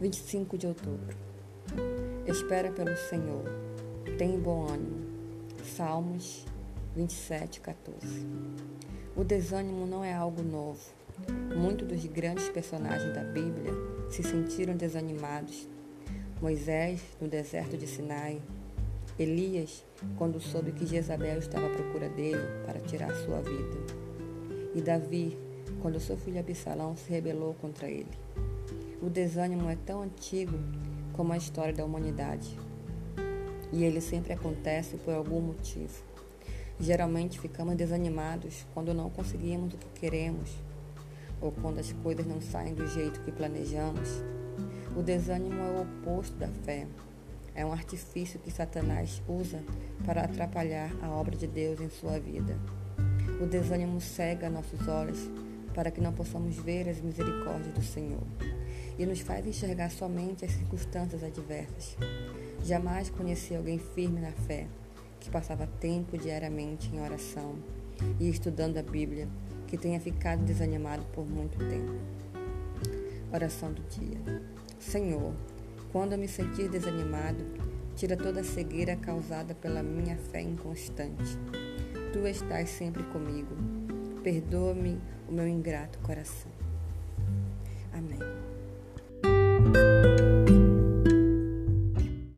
25 de outubro. Espera pelo Senhor. Tem bom ânimo. Salmos 27, 14. O desânimo não é algo novo. Muitos dos grandes personagens da Bíblia se sentiram desanimados. Moisés, no deserto de Sinai. Elias, quando soube que Jezabel estava à procura dele para tirar sua vida. E Davi, quando seu filho Absalão se rebelou contra ele. O desânimo é tão antigo como a história da humanidade. E ele sempre acontece por algum motivo. Geralmente ficamos desanimados quando não conseguimos o que queremos ou quando as coisas não saem do jeito que planejamos. O desânimo é o oposto da fé. É um artifício que Satanás usa para atrapalhar a obra de Deus em sua vida. O desânimo cega nossos olhos para que não possamos ver as misericórdias do Senhor e nos faz enxergar somente as circunstâncias adversas. Jamais conheci alguém firme na fé, que passava tempo diariamente em oração e estudando a Bíblia, que tenha ficado desanimado por muito tempo. Oração do dia. Senhor, quando eu me sentir desanimado, tira toda a cegueira causada pela minha fé inconstante. Tu estás sempre comigo. Perdoa-me o meu ingrato coração. Amém.